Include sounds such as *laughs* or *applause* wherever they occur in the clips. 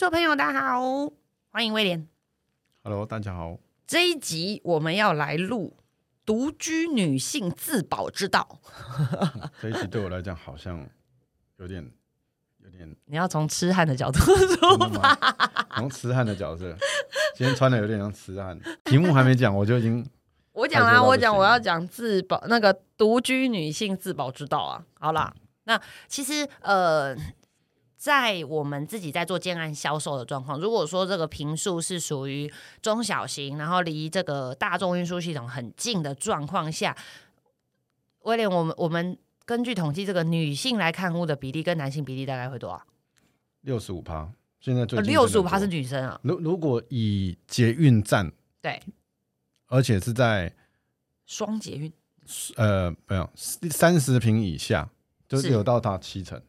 所有朋友，大家好，欢迎威廉。Hello，大家好。这一集我们要来录独居女性自保之道。*laughs* 这一集对我来讲好像有点有点你要从痴汉的角度真出的吗？*laughs* 从痴汉的角色，今天穿的有点像痴汉。题目还没讲，我就已经 *laughs* 我讲啦，我讲我要讲自保那个独居女性自保之道啊。好啦，那其实呃，在我们自己在做建案销售的状况，如果说这个平数是属于中小型，然后离这个大众运输系统很近的状况下，威廉，我们我们根据统计，这个女性来看屋的比例跟男性比例大概会多少？六十五趴。现在最近六十五趴是女生啊，如如果以捷运站，对，而且是在双捷运。呃没有三十平以下，就是是有到达七成，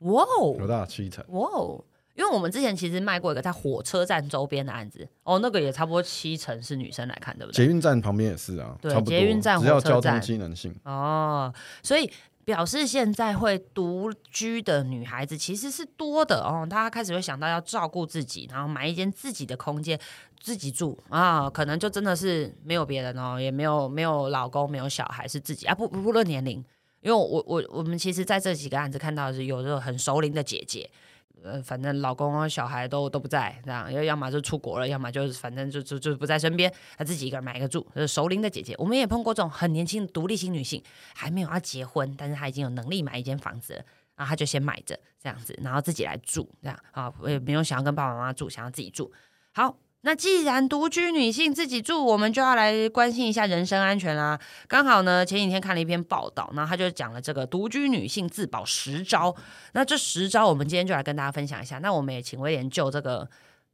哇哦，有到七成。哇哦！因为我们之前其实卖过一个在火车站周边的案子，哦，那个也差不多七成是女生来看，对不对？捷运站旁边也是啊，对。捷运站只要交通火车站机能性，哦，所以表示现在会独居的女孩子其实是多的哦，大家开始会想到要照顾自己，然后买一间自己的空间自己住啊，可能就真的是没有别人哦，也没有没有老公，没有小孩，是自己啊，不不不论年龄。因为我我我们其实在这几个案子看到是有这种很熟龄的姐姐，呃，反正老公啊、小孩都都不在，这样要要么就出国了，要么就是反正就就就不在身边，她自己一个人买一个住，就是熟龄的姐姐。我们也碰过这种很年轻的独立型女性，还没有要结婚，但是她已经有能力买一间房子了，然后她就先买着这样子，然后自己来住，这样啊，我也没有想要跟爸爸妈妈住，想要自己住。好，那既然独居女性自己住，我们就要来关心一下人身安全啦。刚好呢，前几天看了一篇报道，然后他就讲了这个独居女性自保十招。那这十招，我们今天就来跟大家分享一下。那我们也请威廉就这个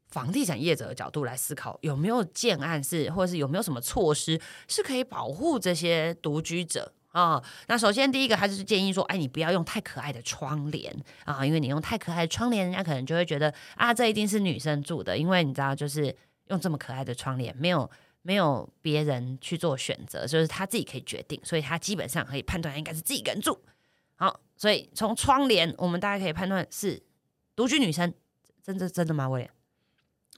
房地产业者的角度来思考，有没有建案是，或者是有没有什么措施是可以保护这些独居者。啊、那首先第一个，他就是建议说，哎，你不要用太可爱的窗帘啊，因为你用太可爱的窗帘，人家可能就会觉得啊，这一定是女生住的，因为你知道，就是用这么可爱的窗帘，没有没有别人去做选择，就是他自己可以决定，所以他基本上可以判断应该是自己一个人住。好，所以从窗帘，我们大概可以判断是独居女生，真的真的吗？威廉？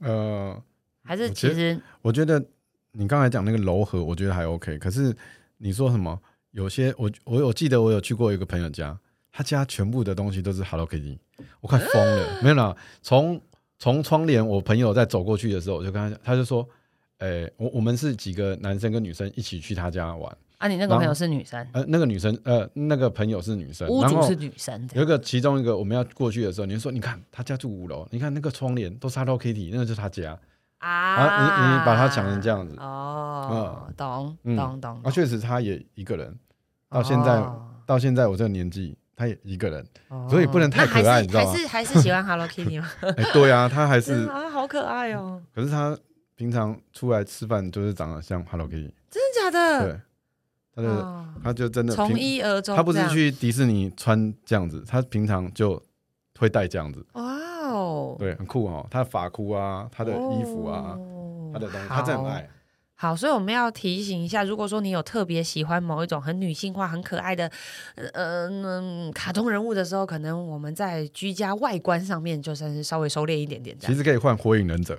呃，还是其实我觉得你刚才讲那个柔和，我觉得还 OK。可是你说什么？有些我我有记得我有去过一个朋友家，他家全部的东西都是 Hello Kitty，我快疯了。没有啦，从从窗帘，我朋友在走过去的时候，我就跟他讲，他就说，诶、我我们是几个男生跟女生一起去他家玩，啊，你那个朋友是女生，呃，那个女生呃那个朋友是女生，然后屋主是女生，这有一个其中一个我们要过去的时候，你就说，你看他家住五楼，你看那个窗帘都是 Hello Kitty，那个就是他家。啊啊你你把它讲成这样子。哦，懂嗯。懂懂啊，确实他也一个人，到现在、哦到现在我这个年纪，他也一个人。哦所以不能太可爱你知道吗还是还是喜欢 Hello Kitty 吗？*laughs* 哎、对啊，他还是，啊，好可爱哦，可是他平常出来吃饭就是长得像 Hello Kitty，真的假的？对，他的、哦他就真的从，一而终，他不是去迪士尼穿这样子，他平常就会戴这样子，哇哦，对，很酷哦。他的发箍啊，他的衣服啊，哦他的东西，他真的很爱。好，所以我们要提醒一下，如果说你有特别喜欢某一种很女性化、很可爱的呃嗯卡通人物的时候，可能我们在居家外观上面就算是稍微收敛一点点。其实可以换火影忍者，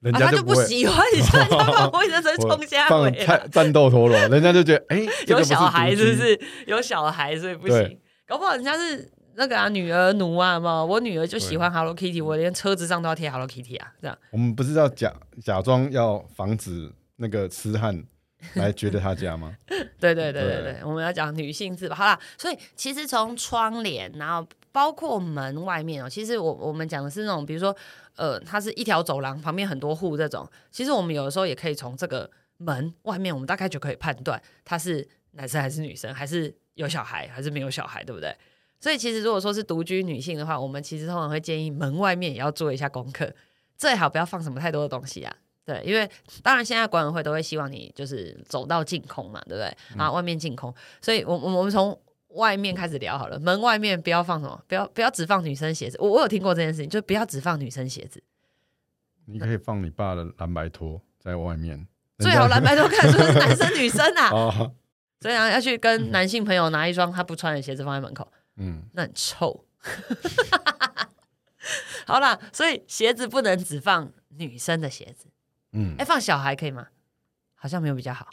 人啊，他就不。喜欢你穿他把火影忍者我冲下 *laughs* 放尾战战斗陀螺，人家就觉得哎、*laughs* 有小孩是不是？有小孩所以不行，搞不好人家是那个啊女儿奴啊嘛。我女儿就喜欢 Hello Kitty，我连车子上都要贴 Hello Kitty 啊，这样。我们不是要假假装要防止那个痴汉来觉得他家吗？*laughs* 对对对对对对，我们要讲女性自保。好啦，所以其实从窗帘，然后包括门外面哦，其实我我们讲的是那种，比如说呃，它是一条走廊，旁边很多户这种，其实我们有的时候也可以从这个门外面，我们大概就可以判断他是男生还是女生，还是有小孩还是没有小孩，对不对？所以其实如果说是独居女性的话，我们其实通常会建议门外面也要做一下功课，最好不要放什么太多的东西啊。对，因为当然现在管委会都会希望你就是走到净空嘛，对不对？啊，外面净空，所以我我我们从外面开始聊好了，门外面不要放什么，不要不要只放女生鞋子。我我有听过这件事情，就不要只放女生鞋子，你可以放你爸的蓝白拖在外面，最好蓝白拖看出是男生女生啊。*laughs* 哦，*laughs* 所以啊，要去跟男性朋友拿一双他不穿的鞋子放在门口，嗯，那很臭。*laughs* 好啦，所以鞋子不能只放女生的鞋子，嗯哎、，放小孩可以吗？好像没有比较好，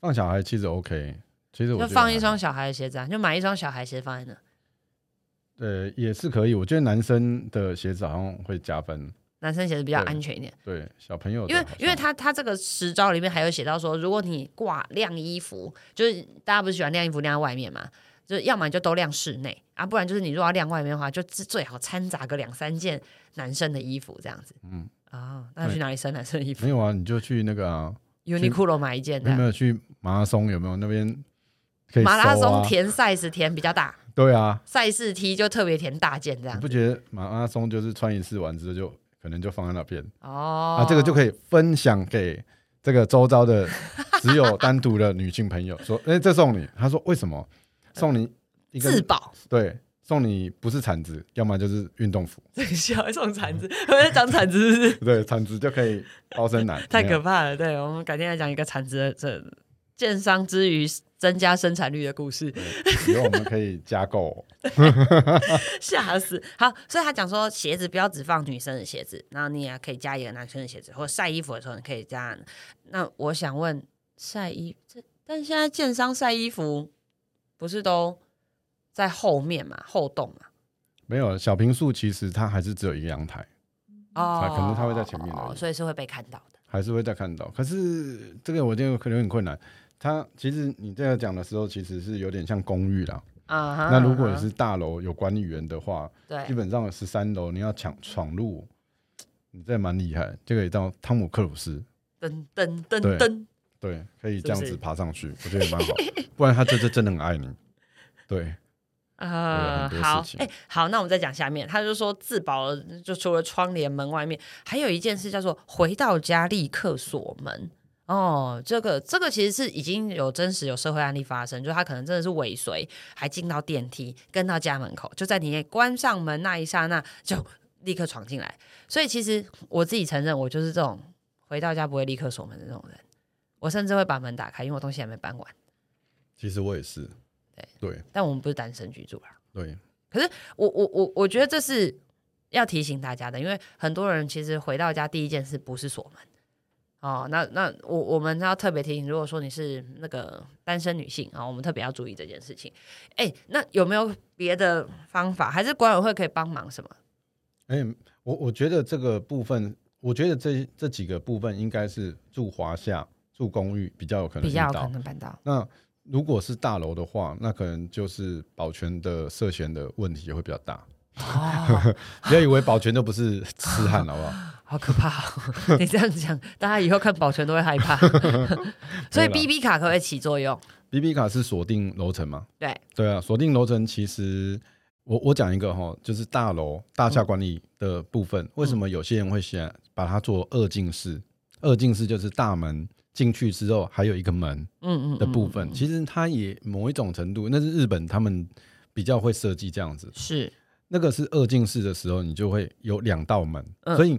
放小孩其实 OK，其实我就放一双小孩的鞋子啊，就买一双小孩鞋放在那。呃也是可以。我觉得男生的鞋子好像会加分，男生鞋子比较安全一点，对小朋友因为因为他他这个实招里面还有写到说，如果你挂晾衣服，就是大家不是喜欢晾衣服晾在外面嘛，就是要么你就都晾室内啊，不然就是你如果要晾外面的话，就最最好掺杂个两三件男生的衣服这样子。嗯啊、那去哪里生男生的衣服没有啊，你就去那个啊，？Uniqlo 买一件的。有没有去马拉松？有没有那边马拉松填 size 填比较大，对啊，赛事 T 就特别填大件这样你不。觉得马拉松就是穿一次完之后就可能就放在那边、哦，啊？这个就可以分享给这个周遭的 *laughs* 只有单独的女性朋友，说：“哎、这送你。”他说：“为什么？送你一个自保。对，送你不是铲子，要么就是运动服。这个小孩送铲子，我在讲铲子是不是？对，铲子就可以包身男，*laughs* 太可怕了。对，我们改天来讲一个产值的这建商之于增加生产率的故事，以后我们可以加购。*laughs* 吓死。好，所以他讲说鞋子不要只放女生的鞋子，然后你也可以加一个男生的鞋子，或者晒衣服的时候你可以加。那我想问，晒衣这，但现在建商晒衣服不是都在后面嘛，后洞嘛？没有小平数，其实它还是只有一个阳台，哦可能它会在前面而已所以是会被看到的。还是会再看到。可是这个我觉得可能有点困难。它其实你这样讲的时候，其实是有点像公寓啦。啊哈，那如果你是大楼有管理员的话，基，本上十三楼你要抢闯入，你这蛮厉害，就可以到汤姆克鲁斯，噔噔噔噔，对，可以这样子爬上去，我觉得也蛮好。不然他这这真的很爱你，对，*laughs* 呃，好哎、好，那我们再讲下面，他就说自保，就除了窗帘门外面，还有一件事叫做回到家立刻锁门。哦，这个这个其实是已经有真实有社会案例发生，就他可能真的是尾随，还进到电梯，跟到家门口，就在你关上门那一刹那就立刻闯进来。所以其实我自己承认，我就是这种回到家不会立刻锁门的这种人，我甚至会把门打开，因为我东西还没搬完。其实我也是，对对但我们不是单身居住啦。对，可是我我我我觉得这是要提醒大家的，因为很多人其实回到家第一件事不是锁门。哦，那那我我们要特别提醒，如果说你是那个单身女性啊、我们特别要注意这件事情。哎，那有没有别的方法？还是管委会可以帮忙什么？哎、我我觉得这个部分，我觉得这这几个部分应该是住华夏、住公寓比较有可能遇比较有可到。能办到。那如果是大楼的话，那可能就是保全的涉嫌的问题也会比较大。哦，*laughs* 不要以为保全都不是痴汉，好不好？*laughs* 好可怕、哦！*laughs* 你这样讲，大家以后看保全都会害怕。所以没有啦 B B 卡可不可以起作用？B B 卡是锁定楼层吗？对，对啊，锁定楼层其实我我讲一个哈，就是大楼大厦管理的部分，为什么有些人会想把它做二进式？二进式就是大门进去之后还有一个门嗯嗯的部分，其实它也某一种程度，那是日本他们比较会设计这样子。是。那个是二进式的时候，你就会有两道门，嗯。所以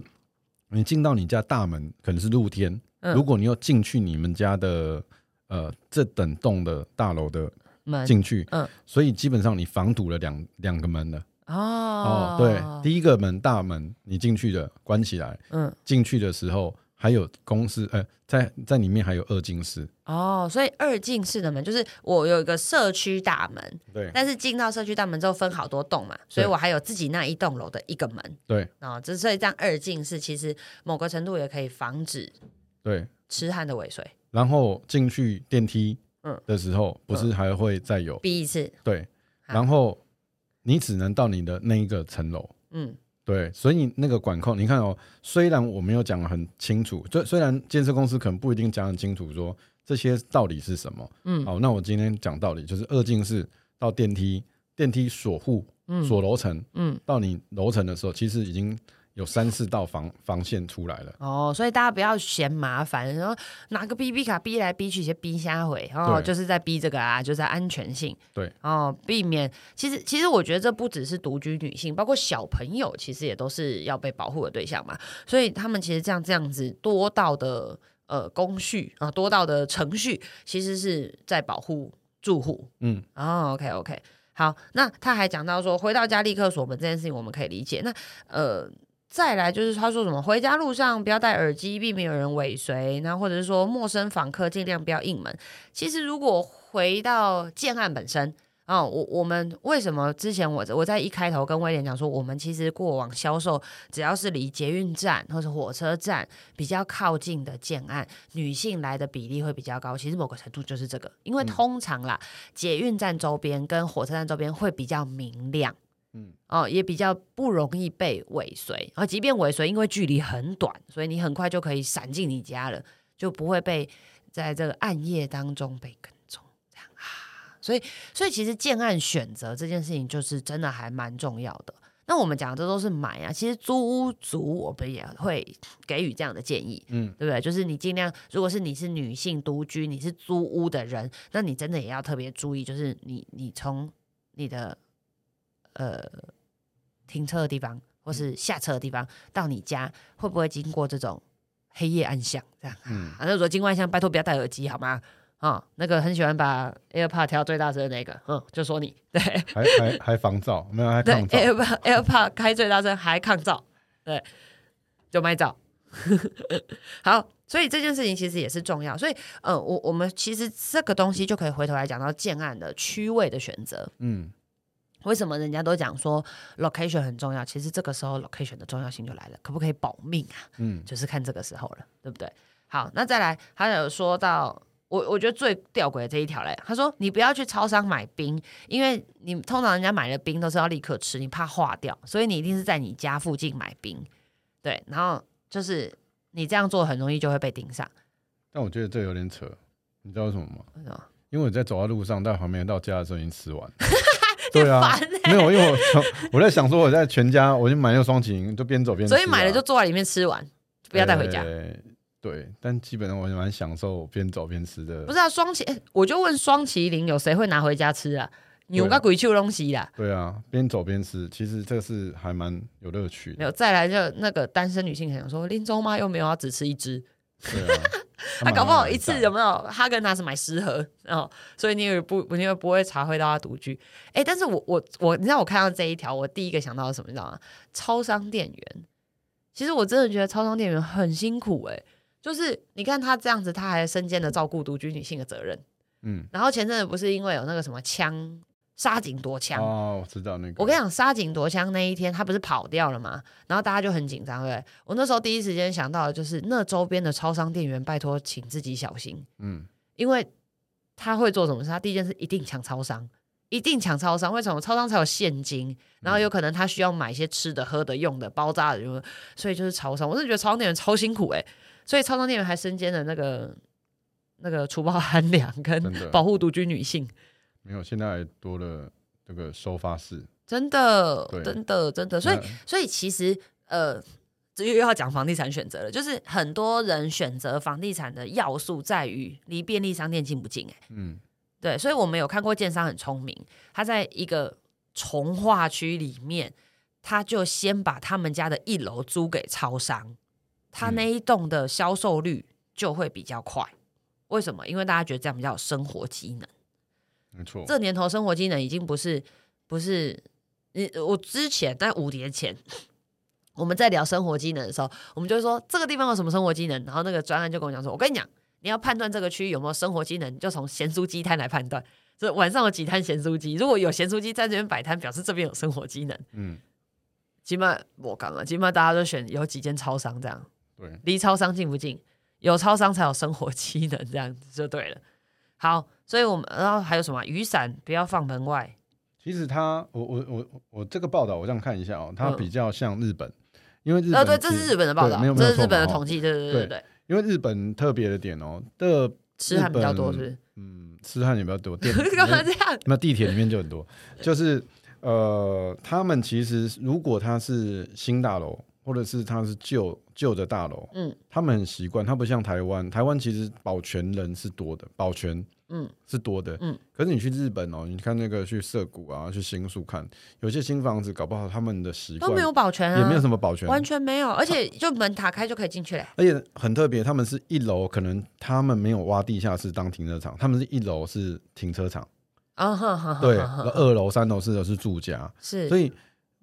你进到你家大门可能是露天，嗯。如果你要进去你们家的呃这等栋的大楼的门进去，嗯。所以基本上你防堵了两两个门了。哦。哦，对，第一个门大门你进去的关起来，嗯。进去的时候还有公司，呃，在在里面还有二进室，哦，所以二进室的门就是我有一个社区大门，对。但是进到社区大门之后分好多栋嘛，所以我还有自己那一栋楼的一个门。对。啊，之、所以这样二进室其实某个程度也可以防止对，痴汉的尾随，然后进去电梯嗯的时候，不是还会再有逼一次，对，然后你只能到你的那一个层楼。嗯对，所以那个管控，你看哦，虽然我没有讲得很清楚，就虽然建设公司可能不一定讲很清楚，说这些到底是什么。嗯好，那我今天讲道理，就是二进室到电梯，电梯锁户嗯锁楼层，嗯，到你楼层的时候，其实已经有三四道防防线出来了。哦，所以大家不要嫌麻烦，然后拿个 B B 卡逼来逼去，先逼瞎回哦，就是在逼这个啊，就是在安全性，对，哦，避免。其实其实我觉得这不只是独居女性，包括小朋友，其实也都是要被保护的对象嘛。所以他们其实这样这样子多道的呃工序啊，多道的程序，其实是在保护住户。嗯，哦，OK OK，好。好，那他还讲到说，回到家立刻锁门这件事情，我们可以理解。那呃，再来就是他说什么，回家路上不要戴耳机，避免有人尾随，那或者是说陌生访客尽量不要应门。其实如果回到建案本身。哦，我我们为什么之前我我在一开头跟威廉讲说，我们其实过往销售只要是离捷运站或者火车站比较靠近的建案，女性来的比例会比较高。其实某个程度就是这个，因为通常啦，捷运站周边跟火车站周边会比较明亮，嗯，哦，也比较不容易被尾随。然后即便尾随，因为距离很短，所以你很快就可以闪进你家了，就不会被在这个暗夜当中被跟踪。这样啊。所以，所以其实建案选择这件事情，就是真的还蛮重要的。那我们讲的这都是买啊，其实租屋族我们也会给予这样的建议，嗯，对不对？就是你尽量，如果是你是女性独居，你是租屋的人，那你真的也要特别注意，就是你你从你的呃停车的地方或是下车的地方到你家，会不会经过这种黑夜暗巷这样？嗯，反正说经过暗巷，拜托不要戴耳机好吗？啊，那个很喜欢把 AirPod 调最大声的那个，嗯，就说你。对，还还还防噪，没有还抗噪，AirPod AirPod 开最大声还抗噪，对，就卖噪。*laughs* 好，所以这件事情其实也是重要，所以呃，我我们其实这个东西就可以回头来讲到建案的区位的选择，嗯，为什么人家都讲说 location 很重要？其实这个时候 location 的重要性就来了，可不可以保命啊？嗯，就是看这个时候了，对不对？好，那再来，他有说到。我我觉得最吊诡的这一条嘞，他说你不要去超商买冰，因为你通常人家买的冰都是要立刻吃，你怕化掉，所以你一定是在你家附近买冰，对，然后就是你这样做很容易就会被盯上。但我觉得这有点扯，你知道为什么吗？因为我在走在路上，到旁边到家的时候已经吃完。*laughs* 对啊，没有，因为我我在想说我在全家，我就买那个双擎，就边走边。所以买了就坐在里面吃完，不要带回家。对，但基本上我蛮享受边走边吃的。不是啊，双麒，我就问双麒麟有谁会拿回家吃啊？有个鬼畜东西啦。对啊，边走边吃，其实这个是还蛮有乐趣的。没有，再来就那个单身女性可能说，林州妈又没有要只吃一只，对啊，他搞不好一次有没有？哈根达斯买十盒然哦，所以你也不，你也不会查回到他独居。哎，但是我我我，你知道我看到这一条，我第一个想到什么？你知道吗？超商店员，其实我真的觉得超商店员很辛苦哎。就是你看他这样子，他还身兼的照顾独居女性的责任，嗯，然后前阵子不是因为有那个什么枪杀警夺枪哦，我知道那个。我跟你讲，杀警夺枪那一天，他不是跑掉了吗？然后大家就很紧张，对我那时候第一时间想到的就是，那周边的超商店员，拜托请自己小心，嗯，因为他会做什么事？他第一件事一定抢超商，一定抢超商。为什么？超商才有现金，然后有可能他需要买一些吃的、喝的、用的、包扎的，所以就是超商。我是觉得超商店员超辛苦哎。所以，超商店员还身兼了那个那个除暴安良跟保护独居女性。没有，现在多了这个收发室。真的，真的，真的。所以，所以其实，呃，又又要讲房地产选择了，就是很多人选择房地产的要素在于离便利商店近不近？哎，嗯，对。所以我们有看过建商很聪明，他在一个从化区里面，他就先把他们家的一楼租给超商。他那一栋的销售率就会比较快，为什么？因为大家觉得这样比较有生活机能。没错，这年头生活机能已经不是不是你我之前在五年前 *laughs* 我们在聊生活机能的时候，我们就说这个地方有什么生活机能，然后那个专案就跟我讲说，我跟你讲，你要判断这个区域有没有生活机能，就从咸酥鸡摊来判断，这晚上有几摊咸酥鸡，如果有咸酥鸡在这边摆摊，表示这边有生活机能。嗯，起码我讲了，起码大家都选有几间超商这样。对离超商近不近？有超商才有生活机能，这样子就对了。好，所以我们然后还有什么？雨伞不要放门外。其实他，我我我我这个报道我这样看一下哦，它比较像日本，因为日本对，这是日本的报道，这是日本的统计，对对对对。因为日本特别的点哦，的 *laughs* 痴汉比较多，是不是？嗯，痴汉也比较多。*laughs* 干嘛这样？那地铁里面就很多，就是呃，他们其实如果他是新大楼。或者是它是旧旧的大楼，嗯，他们很习惯，它不像台湾，台湾其实保全人是多的，保全，嗯，是多的，嗯。可是你去日本哦，你看那个去涩谷啊，去新宿看，有些新房子搞不好他们的习惯都没有保全啊，也没有什么保全，完全没有，而且就门打开就可以进去嘞。而且很特别，他们是一楼，可能他们没有挖地下室当停车场，他们是一楼是停车场，啊哈哈，对，二楼、三楼、四楼是住家，是，所以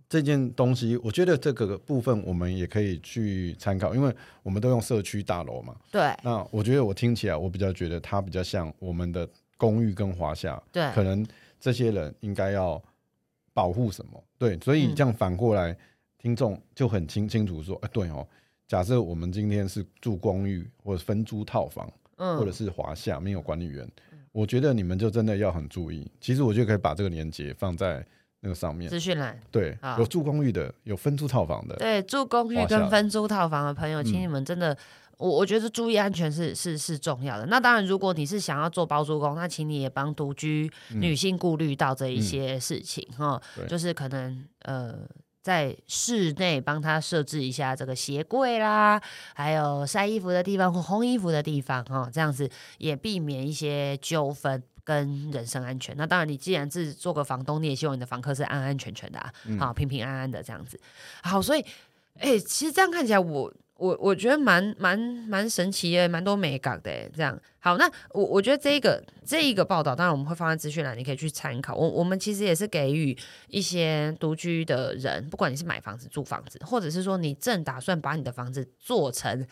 这件东西，我觉得这个部分我们也可以去参考，因为我们都用社区大楼嘛。对那我觉得我听起来，我比较觉得它比较像我们的公寓跟华夏，对可能这些人应该要保护什么？对，所以嗯这样反过来，听众就很清清楚说，哎、对哦，假设我们今天是住公寓或者分租套房，嗯或者是华夏没有管理员，我觉得你们就真的要很注意。其实我就可以把这个连接放在那个上面。资讯栏。对好，有住公寓的，有分租套房的，对，住公寓跟分租套房的朋友，请嗯你们真的，我我觉得注意安全是是是重要的。那当然，如果你是想要做包租公，那请你也帮独居嗯女性顾虑到这一些事情哈、对就是可能呃。在室内帮他设置一下这个鞋柜啦，还有晒衣服的地方或烘衣服的地方哈、这样子也避免一些纠纷跟人身安全。那当然，你既然是做个房东，你也希望你的房客是安安全全的啊，嗯好平平安安的这样子。好，所以哎、其实这样看起来我。我我觉得蛮蛮蛮神奇的，蛮多美感的哎。这样好，那我我觉得这一个这一个报道，当然我们会放在资讯栏，你可以去参考。我我们其实也是给予一些独居的人，不管你是买房子、租房子，或者是说你正打算把你的房子做成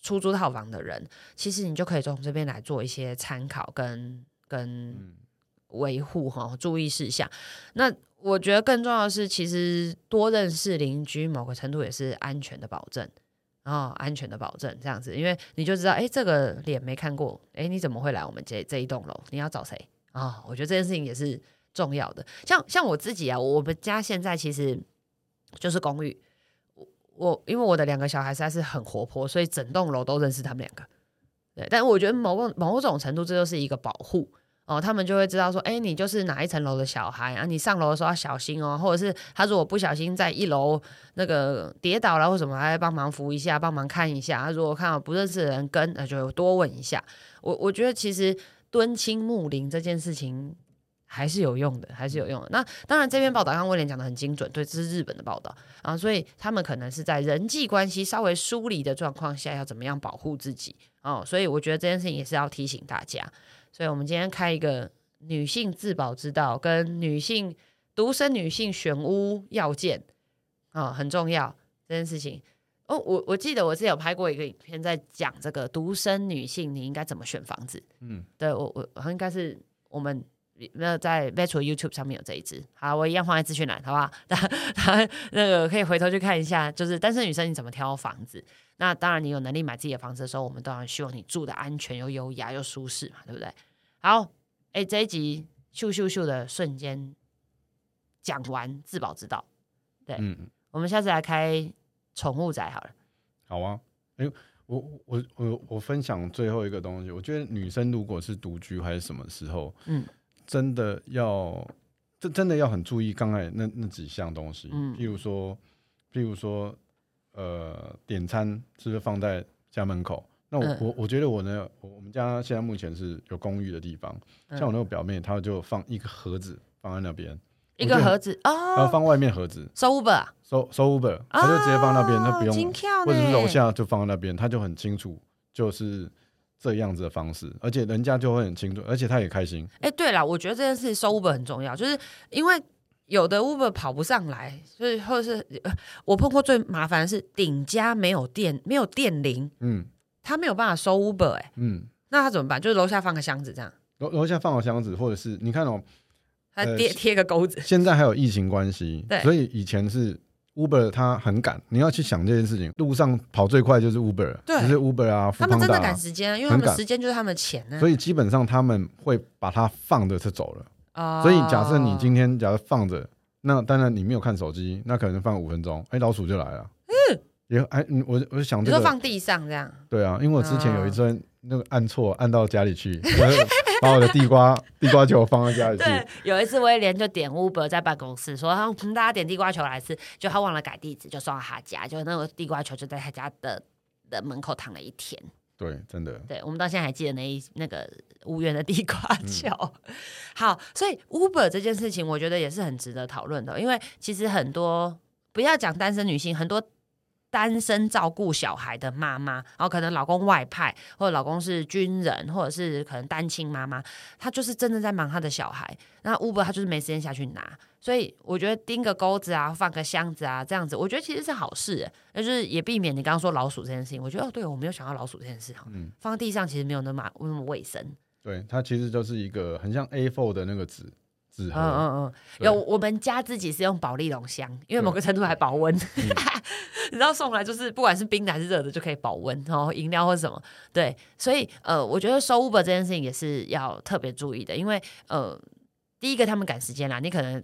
出租套房的人，其实你就可以从这边来做一些参考跟跟嗯维护哈注意事项。那我觉得更重要的是，其实多认识邻居，某个程度也是安全的保证。哦，安全的保证这样子，因为你就知道，哎，这个脸没看过，哎，你怎么会来我们这这一栋楼？你要找谁啊、我觉得这件事情也是重要的。像像我自己啊，我们家现在其实就是公寓，我我因为我的两个小孩实在是很活泼，所以整栋楼都认识他们两个。对，但我觉得某个某种程度，这就是一个保护哦，他们就会知道说，哎，你就是哪一层楼的小孩啊，你上楼的时候要小心哦，或者是他如果不小心在一楼那个跌倒了或什么，还帮忙扶一下，帮忙看一下。他如果看到不认识的人跟，那就多问一下。我我觉得其实敦亲睦邻这件事情还是有用的，还是有用的。那当然，这篇报道刚刚威廉讲的很精准，对，这是日本的报道啊，所以他们可能是在人际关系稍微疏离的状况下，要怎么样保护自己哦。所以我觉得这件事情也是要提醒大家。所以我们今天开一个女性自保之道，跟女性独生女性选屋要件啊、很重要这件事情。哦，我我记得我之前有拍过一个影片，在讲这个独生女性你应该怎么选房子。嗯，对我我应该是我们那在 Virtual YouTube 上面有这一支，好，我一样放在资讯栏，好不好？*laughs* 大家 *laughs* 那个可以回头去看一下，就是单身女生你怎么挑房子。那当然，你有能力买自己的房子的时候，我们当然希望你住的安全又优雅又舒适嘛，对不对？好，哎，这一集咻咻咻的瞬间讲完自保之道，对嗯，我们下次来开宠物宅好了。好啊。哎、我我我我分享最后一个东西，我觉得女生如果是独居还是什么时候，嗯，真的要，这真的要很注意刚才那那几项东西，嗯。譬如说，譬如说，呃，点餐是不是放在家门口？那我、嗯。我我觉得我呢，我我们家现在目前是有公寓的地方，嗯。像我那个表妹，她就放一个盒子放在那边，一个盒子然后哦，放外面盒子，收 Uber 啊，收收 Uber，她就直接放那边，她不用或者是楼下就放在那边，她就很清楚，就是这样子的方式，而且人家就会很清楚，而且他也开心。哎、对了，我觉得这件事收 Uber 很重要，就是因为有的 Uber 跑不上来，所以或者是、呃我碰过最麻烦的是顶家没有电，没有电铃，嗯。他没有办法收 Uber，哎、嗯，那他怎么办？就是楼下放个箱子这样，楼楼下放个箱子，或者是你看哦，他呃贴贴个钩子，现在还有疫情关系对，所以以前是 Uber 它很赶，你要去想这件事情，路上跑最快就是 Uber，对。就是 Uber 啊，他们真的赶时间啊，因为他们赶。时间就是他们的钱呢、所以基本上他们会把它放着就走了。哦。所以假设你今天假如放着，那当然你没有看手机，那可能放五分钟，哎，老鼠就来了。嗯，也哎，嗯我我就想这个，你说放地上这样，对啊，因为我之前有一阵那个按错，按到家里去，把我的地瓜地瓜球放在家里去。对，有一次威廉就点 Uber 在办公室说，他们大家点地瓜球来吃，就他忘了改地址，就送到他家，就那个地瓜球就在他家的的门口躺了一天。对，真的，对，我们到现在还记得那一那个无缘的地瓜嗯球。好，所以 Uber 这件事情，我觉得也是很值得讨论的，因为其实很多不要讲单身女性，很多单身照顾小孩的妈妈，然后可能老公外派，或者老公是军人，或者是可能单亲妈妈，她就是真的在忙她的小孩。那 Uber 她就是没时间下去拿，所以我觉得钉个钩子啊，放个箱子啊，这样子，我觉得其实是好事，那就是也避免你刚刚说老鼠这件事情。我觉得哦，对我没有想到老鼠这件事哈，嗯，放在地上其实没有那么那么卫生。对，它其实就是一个很像 A4 的那个纸。嗯嗯嗯，有我们家自己是用保利龙箱，因为某个程度还保温，*laughs* 你知道送来就是不管是冰的还是热的就可以保温，然后饮料或什么，对，所以呃，我觉得收 Uber 这件事情也是要特别注意的，因为呃，第一个他们赶时间啦，你可能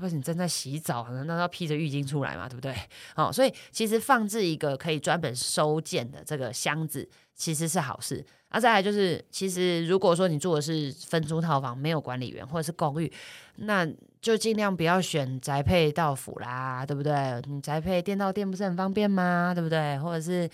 不是你正在洗澡，可能那要披着浴巾出来嘛，对不对？哦，所以其实放置一个可以专门收件的这个箱子其实是好事。啊，再来就是，其实如果说你住的是分租套房，没有管理员或者是公寓，那就尽量不要选宅配到府啦，对不对？你宅配店到店不是很方便吗？对不对？或者是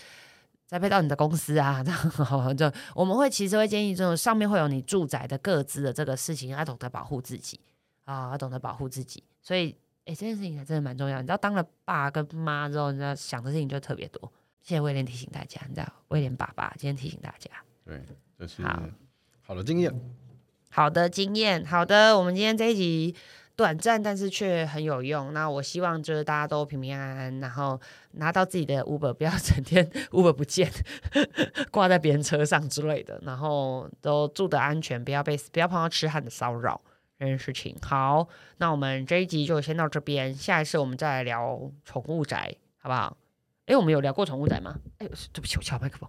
宅配到你的公司啊，*laughs* 这样就我们会其实会建议，这种上面会有你住宅的各自的这个事情，要懂得保护自己啊，要懂得保护自己。所以，哎，这件事情还真的蛮重要。你知道，当了爸跟妈之后，你知道想的事情就特别多。谢谢威廉提醒大家，你知道，威廉爸爸今天提醒大家。对，这是好的经验，好的经验，好的。我们今天这一集短暂，但是却很有用。那我希望就是大家都平平安安，然后拿到自己的 Uber，不要 *laughs* 整天 Uber 不见，挂在别人车上之类的。然后都住的安全，不要被不要碰到痴汉的骚扰这件事情。好，那我们这一集就先到这边，下一次我们再来聊宠物宅，好不好？哎，我们有聊过宠物宅吗？哎，对不起，我敲麦克风。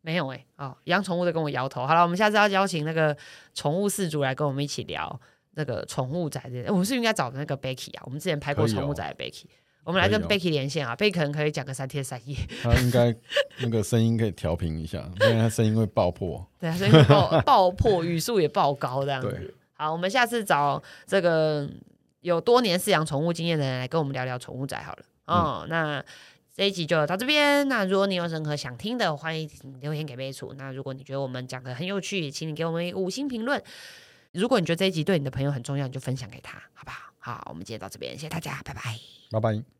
没有哎，哦，养宠物的跟我摇头。好了，我们下次要邀请那个宠物饲主来跟我们一起聊那个宠物仔的。我们是应该找那个 Becky 啊，我们之前拍过宠物仔的 Becky，我们来跟 Becky 连线啊，Becky 可能可以讲个三天三夜。他应该那个声音可以调平一下，因为他声音会爆破。*laughs* 对啊，声音爆爆破，语速也爆高这样子。好，我们下次找这个有多年饲养宠物经验的人来跟我们聊聊宠物仔好了。哦，那。这一集就到这边。那如果你有任何想听的，欢迎留言给贝楚。那如果你觉得我们讲的很有趣，请你给我们一个五星评论。如果你觉得这一集对你的朋友很重要，你就分享给他，好不好？好，我们今天到这边，谢谢大家，拜拜，拜拜。